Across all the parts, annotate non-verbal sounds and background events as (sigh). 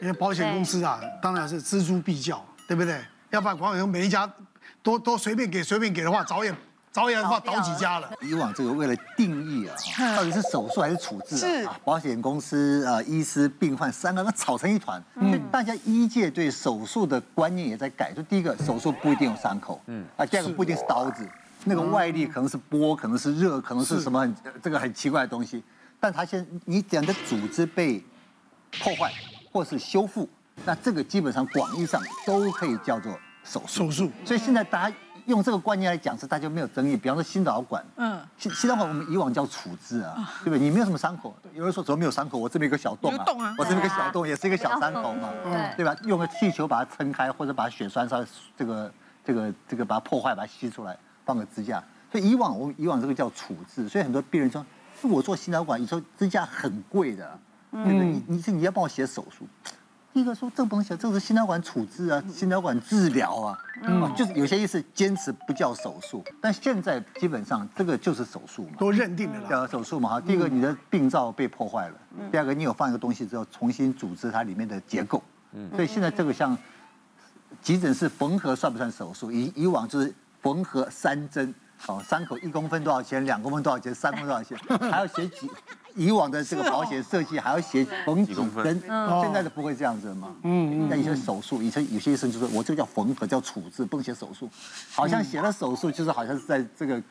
因为保险公司啊，当然是锱铢必较，对不对？要不然保险公司每一家都都随便给随便给的话，早也早也的话倒几家了。以往这个为了定义啊，到底是手术还是处置啊？是保险公司啊、医师、病患三个那吵成一团。嗯，大家医界对手术的观念也在改。就第一个，手术不一定有伤口。嗯，啊，第二个不一定是刀子，那个外力可能是波，可能是热，可能是什么很这个很奇怪的东西。但他现你讲的组织被破坏或是修复，那这个基本上广义上都可以叫做手术。手术。所以现在大家用这个观念来讲，是大家没有争议。比方说心导管，嗯，心心导管我们以往叫处置啊，对不对？你没有什么伤口，有人说怎么没有伤口？我这边有个小洞啊，我这边有个小洞也是一个小伤口嘛，对吧？用个气球把它撑开，或者把血栓稍微这个这个这个把它破坏，把它吸出来，放个支架。所以以往我们以往这个叫处置，所以很多病人说。我做心导管，你说支架很贵的，你你是你要帮我写手术，第一个说这个不能写，这个是心导管处置啊，心导管治疗啊，嗯，就是有些医师坚持不叫手术，但现在基本上这个就是手术嘛，都认定了叫手术嘛哈。第一个你的病灶被破坏了，第二个你有放一个东西之后重新组织它里面的结构，嗯，所以现在这个像急诊室缝合算不算手术？以以往就是缝合三针。哦，伤口一公分多少钱？两公分多少钱？三公分多少钱？还要写几？以往的这个保险设计还要写缝几公分？现在的不会这样子了嘛？嗯嗯。那有些手术，以前有些医生就说，我这个叫缝合，叫处置，不能写手术。好像写了手术，就是好像是在这个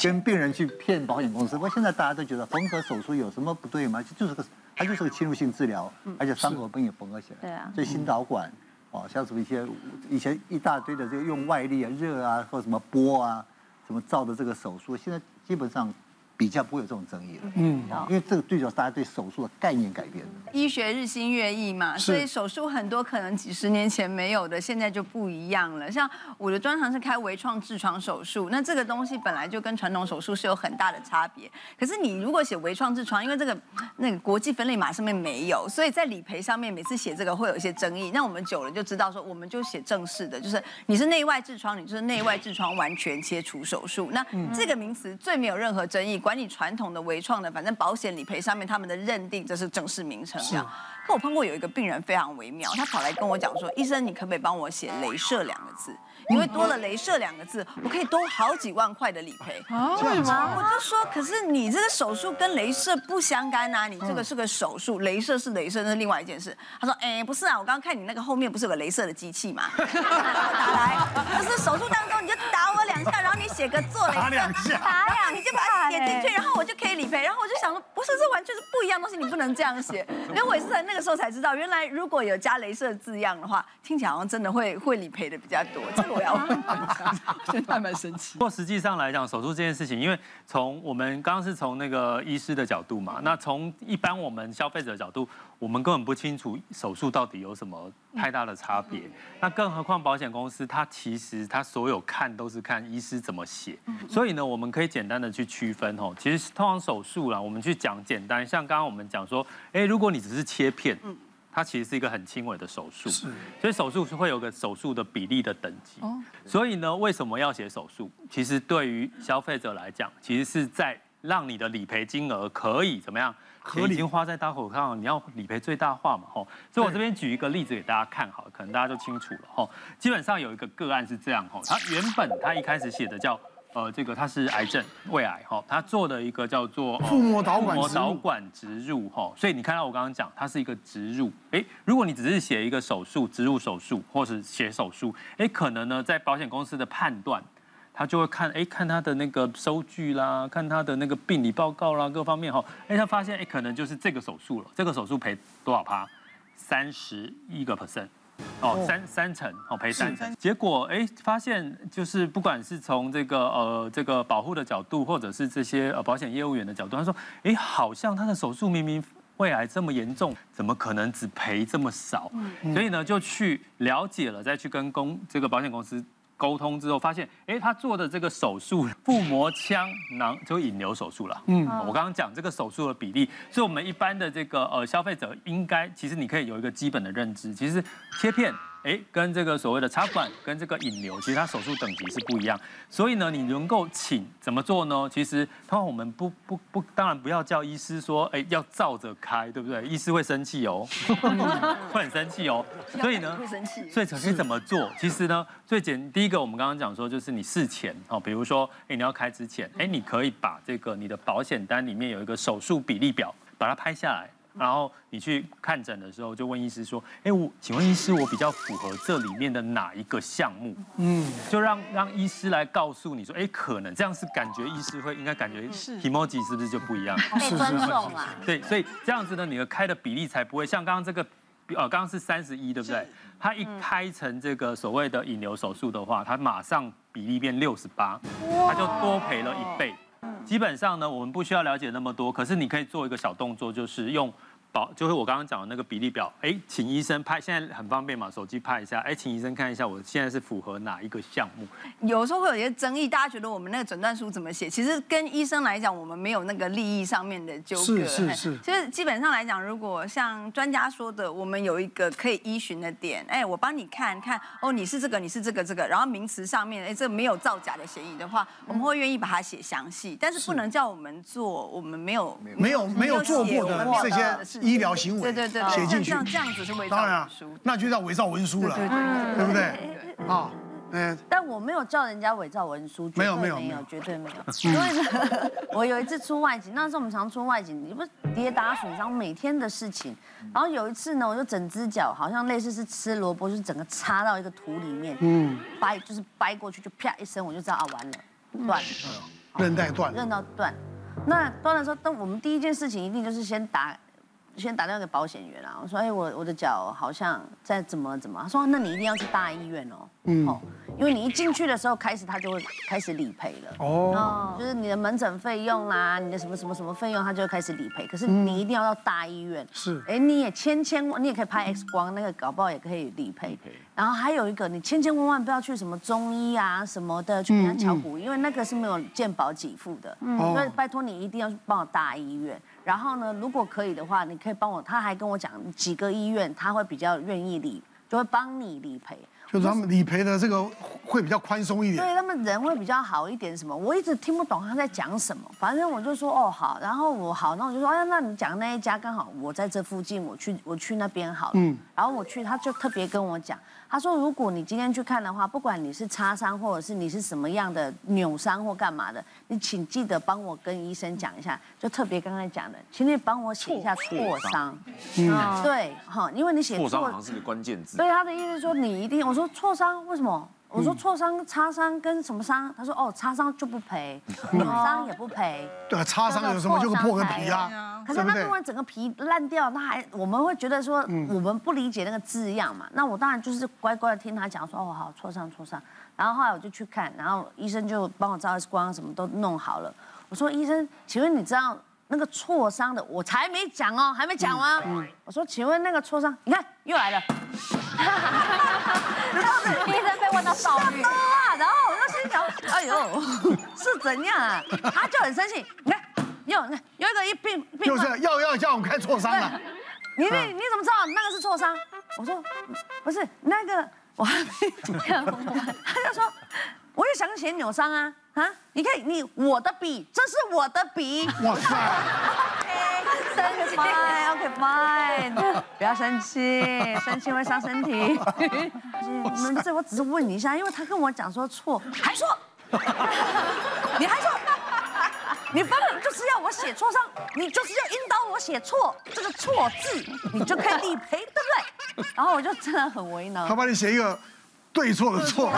跟病人去骗保险公司。不过现在大家都觉得缝合手术有什么不对吗？就是个，它就是个侵入性治疗，而且伤口不也缝合起来。对啊。所以心导管，哦，像什么一些以前一大堆的这个用外力啊、热啊或者什么波啊。什么造的这个手术？现在基本上。比较不会有这种争议了，嗯，因为这个最主要大家对手术的概念改变了。医学日新月异嘛，所以手术很多可能几十年前没有的，现在就不一样了。像我的专长是开微创痔疮手术，那这个东西本来就跟传统手术是有很大的差别。可是你如果写微创痔疮，因为这个那个国际分类码上面没有，所以在理赔上面每次写这个会有一些争议。那我们久了就知道说，我们就写正式的，就是你是内外痔疮，你就是内外痔疮完全切除手术。那这个名词最没有任何争议。管你传统的、微创的，反正保险理赔上面他们的认定这是正式名称。这样，可我碰过有一个病人非常微妙，他跑来跟我讲说：“医生，你可不可以帮我写‘镭射’两个字？因为多了‘镭射’两个字，我可以多好几万块的理赔。”这样吗？我就说：“可是你这个手术跟镭射不相干啊，你这个是个手术，镭射是镭射，那是另外一件事。”他说：“哎，不是啊，我刚刚看你那个后面不是有个镭射的机器嘛？(laughs) 打来，可是手术当中你就打我两下，然后你写个做镭射，打两下，打两，你就把它写进去，然后我就可以理赔。然后我就想说，不是，这完全是不一样东西，你不能这样写。(laughs) 因为我也是在那个时候才知道，原来如果有加镭射字样的话，听起来好像真的会会理赔的比较多。这个我要问一下，(laughs) 真的还蛮神奇。不过实际上来讲，手术这件事情，因为从我们刚刚是从那个医师的角度嘛，那从一般我们消费者的角度，我们根本不清楚手术到底有什么太大的差别。那更何况保险公司，它其实它所有看都是看医师怎么写，所以呢，我们可以简单的去区分哦。其实通常手术啦，我们去讲简单，像刚刚我们讲说，哎，如果你只是切片，它其实是一个很轻微的手术，是，所以手术是会有个手术的比例的等级。所以呢，为什么要写手术？其实对于消费者来讲，其实是在让你的理赔金额可以怎么样？可已经花在刀口上，你要理赔最大化嘛，吼。所以我这边举一个例子给大家看，好，可能大家就清楚了，吼。基本上有一个个案是这样，吼，他原本他一开始写的叫。呃，这个它是癌症，胃癌哈，他做的一个叫做腹膜导管植入，导管植入哈，所以你看到我刚刚讲，它是一个植入，哎，如果你只是写一个手术，植入手术，或是写手术，哎，可能呢，在保险公司的判断，他就会看，哎，看他的那个收据啦，看他的那个病理报告啦，各方面哈，哎，他发现，哎，可能就是这个手术了，这个手术赔多少趴？三十一个 percent。哦，三三成哦，赔三成，结果哎，发现就是不管是从这个呃这个保护的角度，或者是这些呃保险业务员的角度，他说，哎，好像他的手术明明胃癌这么严重，怎么可能只赔这么少？所以呢，就去了解了，再去跟公这个保险公司。沟通之后发现，哎，他做的这个手术腹膜腔囊就引流手术了。嗯，我刚刚讲这个手术的比例，所以我们一般的这个呃消费者应该，其实你可以有一个基本的认知，其实切片哎，跟这个所谓的插管跟这个引流，其实它手术等级是不一样。所以呢，你能够请怎么做呢？其实通常我们不不不，当然不要叫医师说，哎，要照着开，对不对？医师会生气哦，(laughs) 会很生气哦。所以呢，会生气。所以可以怎么做？其实呢，最简第一个，我们刚刚讲说，就是你事前哦，比如说，哎，你要开之前，哎，你可以把这个你的保险单里面有一个手术比例表，把它拍下来。然后你去看诊的时候，就问医师说：“哎，我请问医师，我比较符合这里面的哪一个项目？”嗯，就让让医师来告诉你说：“哎，可能这样是感觉医师会应该感觉是 emoji 是不是就不一样？被尊重了。对，所以这样子呢，你的开的比例才不会像刚刚这个，呃，刚刚是三十一，对不对？他一开成这个所谓的引流手术的话，他马上比例变六十八，他就多赔了一倍。基本上呢，我们不需要了解那么多，可是你可以做一个小动作，就是用。保就是我刚刚讲的那个比例表，哎，请医生拍，现在很方便嘛，手机拍一下，哎，请医生看一下，我现在是符合哪一个项目？有时候会有一些争议，大家觉得我们那个诊断书怎么写？其实跟医生来讲，我们没有那个利益上面的纠葛。是是是。其 (laughs) 实基本上来讲，如果像专家说的，我们有一个可以依循的点，哎，我帮你看看，哦，你是这个，你是这个这个，然后名词上面，哎，这个没有造假的嫌疑的话，我们会愿意把它写详细，但是不能叫我们做我们没有没有没有做过的这些。医疗行为，对对对，写进去，这样子是伪造文书，当然啊，那就叫伪造文书了，对对对，对不对？啊，嗯。但我没有叫人家伪造文书，没有没有没有，绝对没有。因为呢，(laughs) 我有一次出外景，那时候我们常出外景，你不是跌打损伤每天的事情。然后有一次呢，我就整只脚好像类似是吃萝卜，就是整个插到一个土里面，嗯，掰就是掰过去，就啪一声，我就知道啊，完了，断了，韧带断，韧到断。那断的时候，但我们第一件事情一定就是先打。先打电话给保险员啊，我说，哎，我我的脚好像在怎么怎么，他说，那你一定要去大医院哦，嗯，哦，因为你一进去的时候开始他就会开始理赔了，哦，就是你的门诊费用啦，你的什么什么什么费用，他就会开始理赔，可是你一定要到大医院，是，哎，你也千千万，你也可以拍 X 光，那个搞不好也可以理赔，然后还有一个，你千千万万不要去什么中医啊什么的去给他敲骨，因为那个是没有健保给付的，嗯，所以拜托你一定要去帮我大医院。然后呢，如果可以的话，你可以帮我。他还跟我讲几个医院，他会比较愿意理，就会帮你理赔。就是他们理赔的这个会比较宽松一点。对，他们人会比较好一点。什么？我一直听不懂他在讲什么。反正我就说哦好，然后我好，那我就说哎，那你讲那一家刚好我在这附近，我去我去那边好了。嗯。然后我去，他就特别跟我讲。他说：“如果你今天去看的话，不管你是擦伤，或者是你是什么样的扭伤或干嘛的，你请记得帮我跟医生讲一下。就特别刚才讲的，请你帮我写一下挫伤。嗯，对，哈，因为你写挫伤好像是个关键字。对，他的意思是说你一定，我说挫伤为什么？我说挫伤、擦伤跟什么伤？他说哦，擦伤就不赔，(laughs) 扭伤也不赔。对，擦伤有什么就破个皮啊。”可是那如果整个皮烂掉，那还我们会觉得说我们不理解那个字样嘛？那我当然就是乖乖的听他讲说哦好，挫伤挫伤。然后后来我就去看，然后医生就帮我照 X 光，什么都弄好了。我说医生，请问你知道那个挫伤的？我才没讲哦，还没讲完。我说请问那个挫伤，你看又来了。(laughs) 然后医生被问到躁郁啊，然后我就心想，哎呦 (laughs) 是怎样啊？他就很生气，你看。有有一个一病病，就是又要叫我们开挫伤了。你你你怎么知道那个是挫伤？我说不是那个，我还没讲完。(laughs) 他就说，想写扭伤啊啊！你看你我的笔，这是我的笔。(laughs) 哇塞！OK，生气，OK fine，不要生气，生气会伤身体。我们这我只是问你一下，因为他跟我讲说错，还说，(laughs) 你还说。你分明就是要我写错上，你就是要引导我写错这个错字，你就可以理赔，对不对？然后我就真的很为难。他帮你写一个对错的错，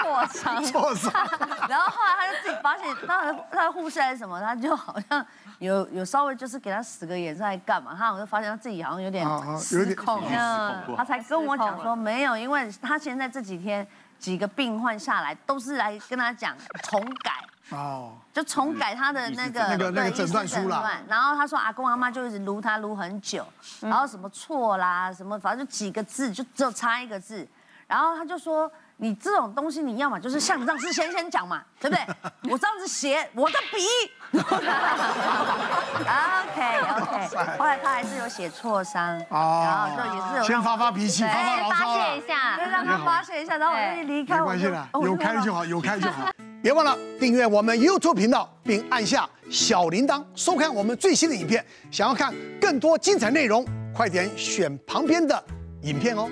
挫伤，挫伤。(laughs) 然后后来他就自己发现，他的他的护士还是什么，他就好像有有稍微就是给他使个眼色来干嘛，他好像发现他自己好像有点失控，他才跟我讲说没有，因为他现在这几天几个病患下来都是来跟他讲重改。哦，就重改他的那个那个那个诊断书啦。然后他说阿公阿妈就一直撸他撸很久，然后什么错啦什么，反正就几个字，就只有差一个字。然后他就说，你这种东西你要嘛就是像让事先先讲嘛，(laughs) 对不对？我这样子写我的笔。(laughs) OK OK，后来他还是有写错伤，然后就也是先发发脾气，发发牢骚发啊泄一。下，就让他发泄一下，然后我就离开。没关系啦，有开就好，有开就好。别忘了订阅我们 YouTube 频道，并按下小铃铛，收看我们最新的影片。想要看更多精彩内容，快点选旁边的影片哦。